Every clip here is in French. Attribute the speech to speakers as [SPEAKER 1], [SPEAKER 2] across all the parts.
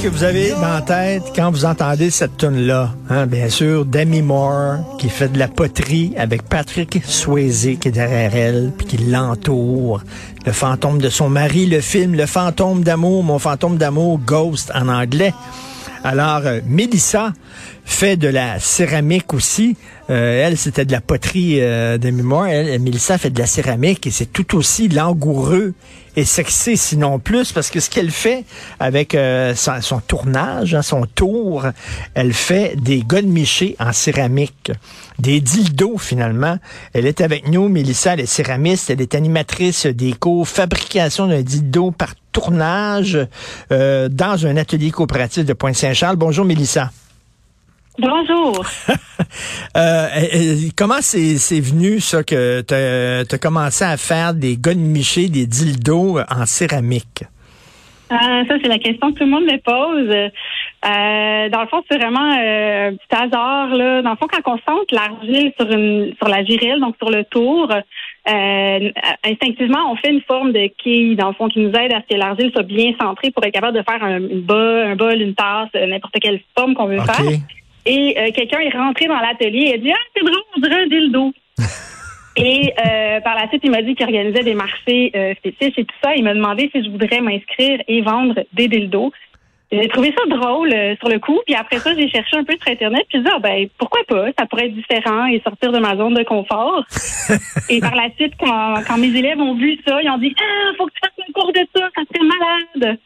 [SPEAKER 1] Qu'est-ce que vous avez la tête quand vous entendez cette tune-là? Hein, bien sûr, Demi Moore, qui fait de la poterie avec Patrick Swayze, qui est derrière elle, puis qui l'entoure. Le fantôme de son mari, le film Le fantôme d'amour, mon fantôme d'amour, Ghost en anglais. Alors, euh, fait de la céramique aussi. Euh, elle, c'était de la poterie euh, de mémoire. Mélissa fait de la céramique et c'est tout aussi langoureux et sexy, sinon plus, parce que ce qu'elle fait avec euh, son, son, tournage, hein, son tour, elle fait des godemichés en céramique, des dildos finalement. Elle est avec nous, Mélissa, elle est céramiste, elle est animatrice des cours fabrication d'un dildo par tournage euh, dans un atelier coopératif de Pointe-Saint-Charles. Bonjour, Mélissa.
[SPEAKER 2] Bonjour.
[SPEAKER 1] euh, comment c'est venu ça que tu as, commencé à faire des godemichés, des dildos en céramique?
[SPEAKER 2] Euh, ça, c'est la question que tout le monde me pose. Euh, dans le fond, c'est vraiment euh, un petit hasard. Là. Dans le fond, quand on sente l'argile sur une sur la girelle, donc sur le tour, euh, instinctivement, on fait une forme de quille, dans le fond, qui nous aide à ce que l'argile soit bien centrée pour être capable de faire un, une bol, un bol, une tasse, n'importe quelle forme qu'on veut
[SPEAKER 1] okay.
[SPEAKER 2] faire. Et euh, quelqu'un est rentré dans l'atelier et a dit Ah, c'est drôle, on dirait un dildo. et euh, par la suite, il m'a dit qu'il organisait des marchés euh, fétiches et tout ça. Il m'a demandé si je voudrais m'inscrire et vendre des dildos. J'ai trouvé ça drôle euh, sur le coup. Puis après ça, j'ai cherché un peu sur Internet. Puis j'ai dit, ah, ben, pourquoi pas? Ça pourrait être différent et sortir de ma zone de confort. et par la suite, quand, quand mes élèves ont vu ça, ils ont dit, ah, faut que tu fasses un cours de ça, ça serait malade.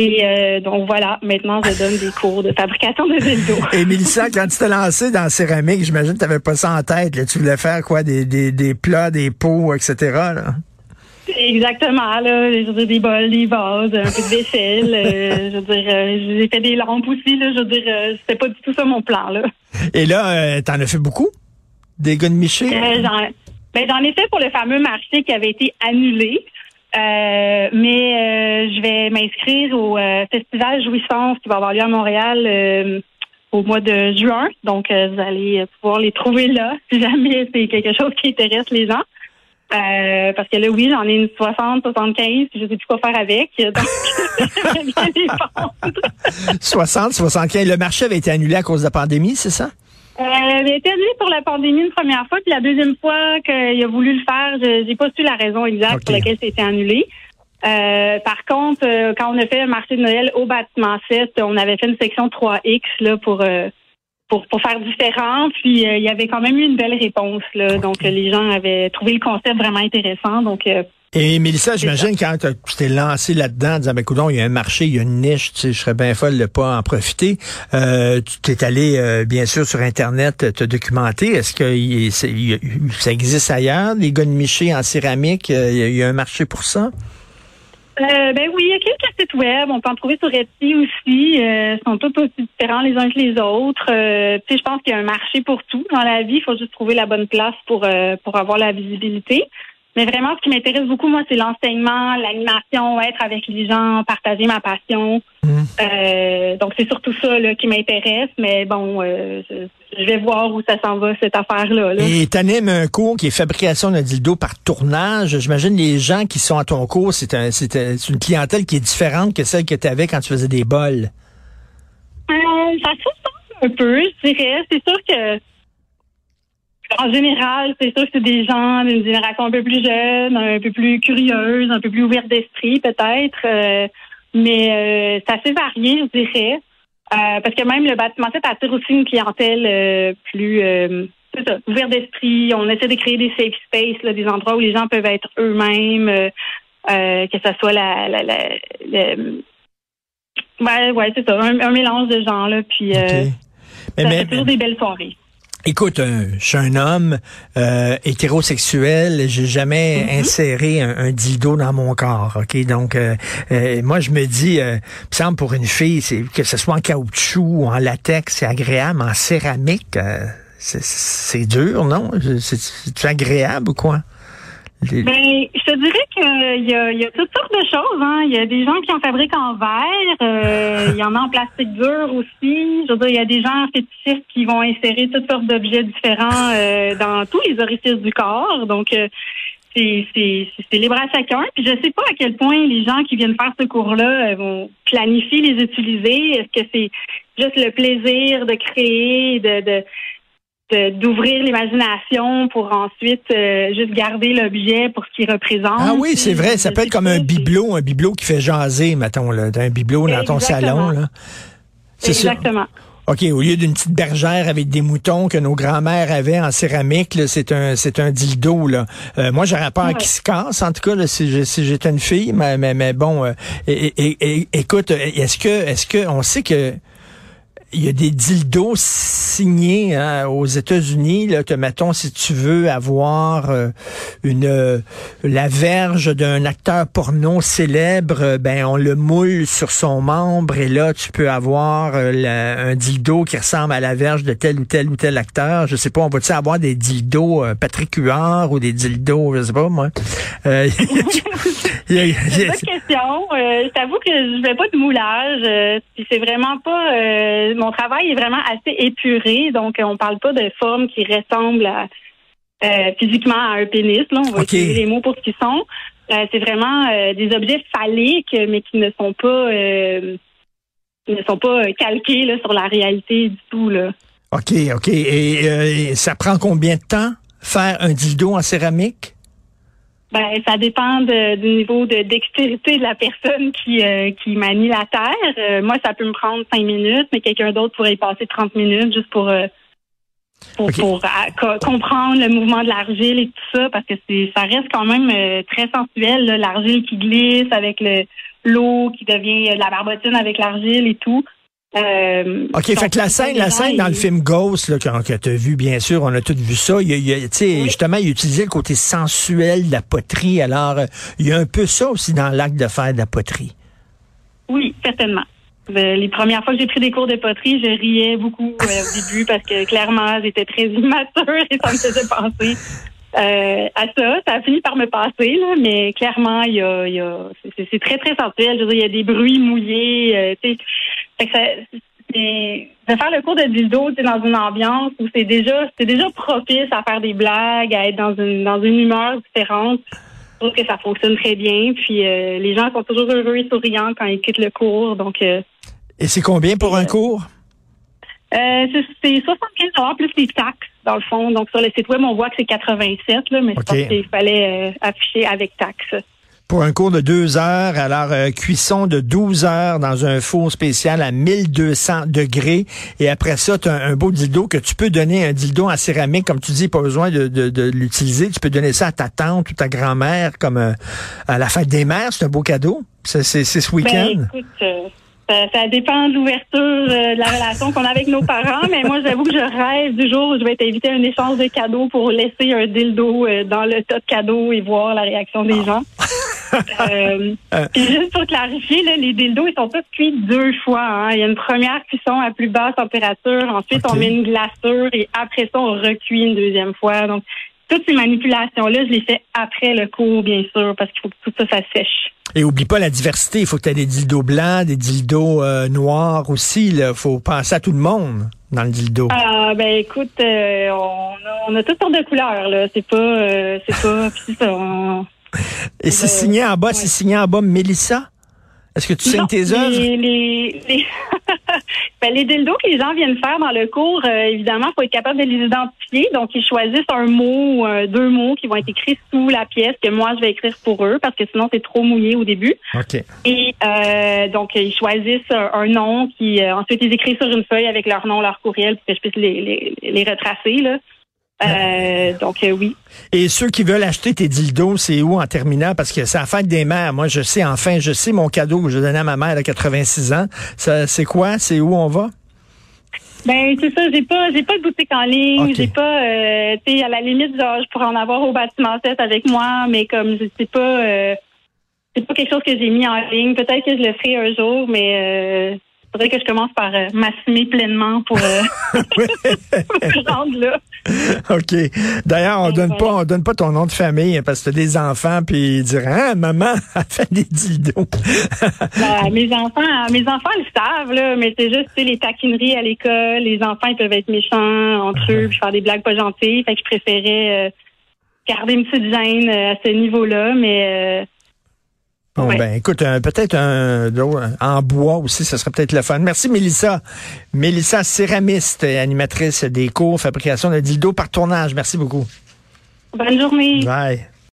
[SPEAKER 2] Et euh, donc voilà, maintenant je donne des cours de fabrication de dildos.
[SPEAKER 1] Et Mélissa, quand tu t'es lancé dans la céramique, j'imagine que tu n'avais pas ça en tête. Là. Tu voulais faire quoi? Des, des, des plats, des pots, etc. Là?
[SPEAKER 2] Exactement, là. Je veux dire, des bols, des vases, un peu de vaisselle. euh, je veux dire, euh, j'ai fait des lampes aussi, là. Je veux dire, c'était pas du tout ça mon plan, là.
[SPEAKER 1] Et là, t'en as fait beaucoup? Des gars de
[SPEAKER 2] j'en, ben, j'en ai fait pour le fameux marché qui avait été annulé. Mais je vais m'inscrire au euh, festival Jouissance qui va avoir lieu à Montréal euh, au mois de juin. Donc, euh, vous allez pouvoir les trouver là si jamais c'est quelque chose qui intéresse les gens. Euh, parce que là, oui, j'en ai une 60, 75, puis je sais plus quoi faire avec. Donc, les vendre.
[SPEAKER 1] 60, 75. Le marché avait été annulé à cause de la pandémie, c'est ça?
[SPEAKER 2] Euh, il a été annulé pour la pandémie une première fois, puis la deuxième fois qu'il a voulu le faire, je j'ai pas su la raison exacte pour laquelle ça a été annulé. Euh, par contre, euh, quand on a fait le marché de Noël au bâtiment 7, on avait fait une section 3X là pour euh, pour, pour faire différent. Puis euh, il y avait quand même eu une belle réponse. Là. Donc euh, les gens avaient trouvé le concept vraiment intéressant. Donc euh,
[SPEAKER 1] Et Mélissa, j'imagine quand tu t'es lancé là-dedans, en disant, ben, coudonc, il y a un marché, il y a une niche, tu sais, je serais bien folle de pas en profiter. Euh, tu t'es allé, euh, bien sûr, sur Internet te documenter. Est-ce que y ça existe ailleurs, les gars de Miché en céramique? Il y, a- il y a un marché pour ça?
[SPEAKER 2] Euh, ben oui, il y a quelques sites web. On peut en trouver sur Etsy aussi. Euh, ils sont tous aussi différents les uns que les autres. Euh, je pense qu'il y a un marché pour tout dans la vie. Il faut juste trouver la bonne place pour euh, pour avoir la visibilité. Mais vraiment, ce qui m'intéresse beaucoup, moi, c'est l'enseignement, l'animation, être avec les gens, partager ma passion.
[SPEAKER 1] Mhm.
[SPEAKER 2] Euh, donc, c'est surtout ça là, qui m'intéresse. Mais bon, euh, je, vais voir où ça s'en va, cette affaire-là. là.
[SPEAKER 1] Et t'animes un cours qui est fabrication d'un dildo par tournage. J'imagine les gens qui sont à ton cours, c'est un, une clientèle qui est différente que celle que tu avais quand tu faisais des bols.
[SPEAKER 2] Euh, ça se un peu, je dirais. C'est sûr que, en général, c'est sûr que c'est des gens d'une génération un peu plus jeune, un peu plus curieuse, un peu plus ouverte d'esprit, peut-être. euh, mais euh, c'est assez varié, je dirais. Euh, parce que même le bâtiment 7 attire aussi une clientèle euh, plus euh, c'est ça, ouvert d'esprit. On essaie de créer des safe spaces, là, des endroits où les gens peuvent être eux-mêmes, que ce soit la, la, la, ouais, ouais, c'est ça, un, un mélange de gens là. Puis euh,
[SPEAKER 1] OK. Mais,
[SPEAKER 2] ça
[SPEAKER 1] mais-
[SPEAKER 2] fait toujours des belles soirées.
[SPEAKER 1] Écoute, euh, je suis un homme euh, hétérosexuel, j'ai jamais
[SPEAKER 2] Mm-hmm.
[SPEAKER 1] inséré un, un dildo dans mon corps, ok? Donc, euh, euh, moi, je me dis, euh, il me semble pour une fille, c'est que ce soit en caoutchouc ou en latex, c'est agréable. En céramique, euh, c'est- c'est dur, non? C'est c'est agréable ou quoi? Les-
[SPEAKER 2] Ben, je te dirais qu'il y a, il y a toutes sortes de choses. Hein. Il y a des gens qui en fabriquent en verre. euh, il y en a en plastique dur aussi. Je veux dire, il y a des gens fétichistes qui vont insérer toutes sortes d'objets différents euh, dans tous les orifices du corps. Donc, euh, c'est c'est- c'est libre à chacun. Puis je sais pas à quel point les gens qui viennent faire ce cours-là euh, vont planifier les utiliser. Est-ce que c'est juste le plaisir de créer, de de- d'ouvrir l'imagination pour ensuite euh, juste garder l'objet pour ce qu'il représente.
[SPEAKER 1] Ah oui, c'est vrai, ça peut être comme un bibelot, un bibelot qui fait jaser, mettons, là, un bibelot dans ton salon. là.
[SPEAKER 2] Exactement.
[SPEAKER 1] OK, au lieu d'une petite bergère avec des moutons que nos grands-mères avaient en céramique, c'est un c'est un dildo là. Euh, moi, j'aurais peur
[SPEAKER 2] Ouais.
[SPEAKER 1] qu'il se casse en tout cas là, si j'étais une fille, mais mais, mais bon, euh, et, et- et- écoute, est-ce que est-ce que on sait que il y a des dildos signés hein, aux États-Unis là, que mettons si tu veux avoir euh, une euh, la verge d'un acteur porno célèbre, euh, ben on le moule sur son membre et là tu peux avoir euh, la- un dildo qui ressemble à la verge de tel ou tel ou tel acteur. Je sais pas, on va-tu avoir des dildos euh, Patrick Huard ou des dildos, je sais pas moi? Euh,
[SPEAKER 2] C'est pas de question. Euh, je t'avoue que je fais pas de moulage. Euh, c'est vraiment pas. Mon travail est vraiment assez épuré, donc euh, on parle pas de formes qui ressemblent à, euh, physiquement à un pénis. Là, on va utiliser les mots pour ce qu'ils sont. Euh, c'est vraiment euh, des objets phalliques, mais qui ne sont pas ne sont pas calqués là, sur la réalité du tout. Là.
[SPEAKER 1] OK, OK. Et, et ça prend combien de temps faire un dildo en céramique?
[SPEAKER 2] Ben, ça dépend de- du niveau de dextérité de la personne qui, euh, qui manie la terre. Euh, moi, ça peut me prendre cinq minutes, mais quelqu'un d'autre pourrait y passer 30 minutes juste pour, euh, pour, pour, euh, co- comprendre le mouvement de l'argile et tout ça, parce que c'est ça reste quand même euh, très sensuel, l'argile qui glisse avec le l'eau qui devient euh, de la barbotine avec l'argile et tout. Euh,
[SPEAKER 1] OK, fait que la scène, la scène dans le film Ghost, là, que, tu as vu, bien sûr, on a tous vu ça. Il, il
[SPEAKER 2] Oui.
[SPEAKER 1] justement, il utilisait le côté sensuel de la poterie. Alors, euh, il y a un peu ça aussi dans l'acte de faire de la poterie.
[SPEAKER 2] Oui, certainement. Euh, Les premières fois que j'ai pris des cours de poterie, je riais beaucoup euh, au début parce que clairement, j'étais très immature et ça me faisait penser euh, à ça. Ça a fini par me passer, là, mais clairement, il y a, il y a c'est- très, très sensuel. Je veux dire, il y a des bruits mouillés. euh, tu sais. Fait que ça- de faire le cours de dildo tu sais, dans une ambiance où c'est déjà c'est déjà propice à faire des blagues, à être dans une dans une humeur différente. Je trouve que ça fonctionne très bien. Puis euh, les gens sont toujours heureux et souriants quand ils quittent le cours. Donc euh,
[SPEAKER 1] Et c'est combien pour un cours?
[SPEAKER 2] Euh, c'est c'est 75 plus les taxes, dans le fond. Donc sur le site web, on voit que c'est 87, là, mais
[SPEAKER 1] OK.
[SPEAKER 2] je pense qu'il fallait euh, afficher avec taxes.
[SPEAKER 1] Pour un cours de deux heures, alors euh, cuisson de 12 heures dans un four spécial à 1200 degrés. Et après ça, tu as un, un beau dildo que tu peux donner, un dildo en céramique, comme tu dis, pas besoin de, de, de l'utiliser. Tu peux donner ça à ta tante ou ta grand-mère comme euh, à la fête des mères. C'est un beau cadeau. C'est ce week-end.
[SPEAKER 2] Ben, écoute, euh, ça, ça dépend de l'ouverture euh, de la relation qu'on a avec nos parents, mais moi, j'avoue que je rêve du jour où je vais être invitée à un échange de cadeaux pour laisser un dildo euh, dans le tas de cadeaux et voir la réaction des gens. Euh, puis juste pour clarifier, là, les dildos, ils sont tous cuits deux fois. hein. Il y a une première cuisson à plus basse température, ensuite on met une glaçure et après ça, on recuit une deuxième fois. Donc, toutes ces manipulations-là, je les fais après le cours, bien sûr, parce qu'il faut que tout ça, ça sèche.
[SPEAKER 1] Et oublie pas la diversité. Il faut que tu aies des dildos blancs, des dildos euh, noirs aussi. Il faut penser à tout le monde dans le dildo.
[SPEAKER 2] Ah ben écoute, euh, on, a, on a toutes sortes de couleurs là. C'est pas, euh, c'est pas, ça. on-
[SPEAKER 1] Et c'est signé en bas,
[SPEAKER 2] ouais.
[SPEAKER 1] c'est signé en bas Mélissa? Est-ce que tu signes tes œuvres?
[SPEAKER 2] Les, les, les, ben, les dildos que les gens viennent faire dans le cours, évidemment, faut être capable de les identifier. Donc, ils choisissent un mot ou euh, deux mots qui vont être écrits sous la pièce que moi, je vais écrire pour eux parce que sinon, c'est trop mouillé au début.
[SPEAKER 1] OK.
[SPEAKER 2] Et euh, donc, ils choisissent un, nom qui, euh, ensuite, ils écrivent sur une feuille avec leur nom, leur courriel pour que je puisse les, les, les retracer. Là. Euh, donc euh, oui.
[SPEAKER 1] Et ceux qui veulent acheter tes dildos, c'est où en terminant? Parce que c'est la fête des mères. Moi, je sais, enfin, je sais mon cadeau que je donnais à ma mère à 86 ans. C'est quoi? C'est où on va?
[SPEAKER 2] Ben c'est ça, j'ai pas j'ai pas de boutique en ligne, j'ai pas euh, tu sais à la limite genre je pourrais en avoir au bâtiment 7 avec moi, mais comme je sais pas euh, c'est pas quelque chose que j'ai mis en ligne, peut-être que je le ferai un jour, mais euh, faudrait que je commence par euh, m'assumer pleinement pour, euh, pour me rendre là.
[SPEAKER 1] OK. D'ailleurs, on donne pas, on donne pas ton nom de famille hein, parce que t'as des enfants puis ils diraient, ah, maman, elle fait des dildos.
[SPEAKER 2] Ben, mes enfants, mes enfants le savent là, mais c'est juste les taquineries à l'école, les enfants ils peuvent être méchants entre eux, puis faire des blagues pas gentilles, fait que je préférais euh, garder une petite gêne à ce niveau-là, mais
[SPEAKER 1] Bon, ben, écoute, un- peut-être un, en bois aussi, ce serait peut-être le fun. Merci, Mélissa. Mélissa, céramiste et animatrice des cours fabrication de dildos par tournage. Merci beaucoup.
[SPEAKER 2] bonne journée.
[SPEAKER 1] Bye.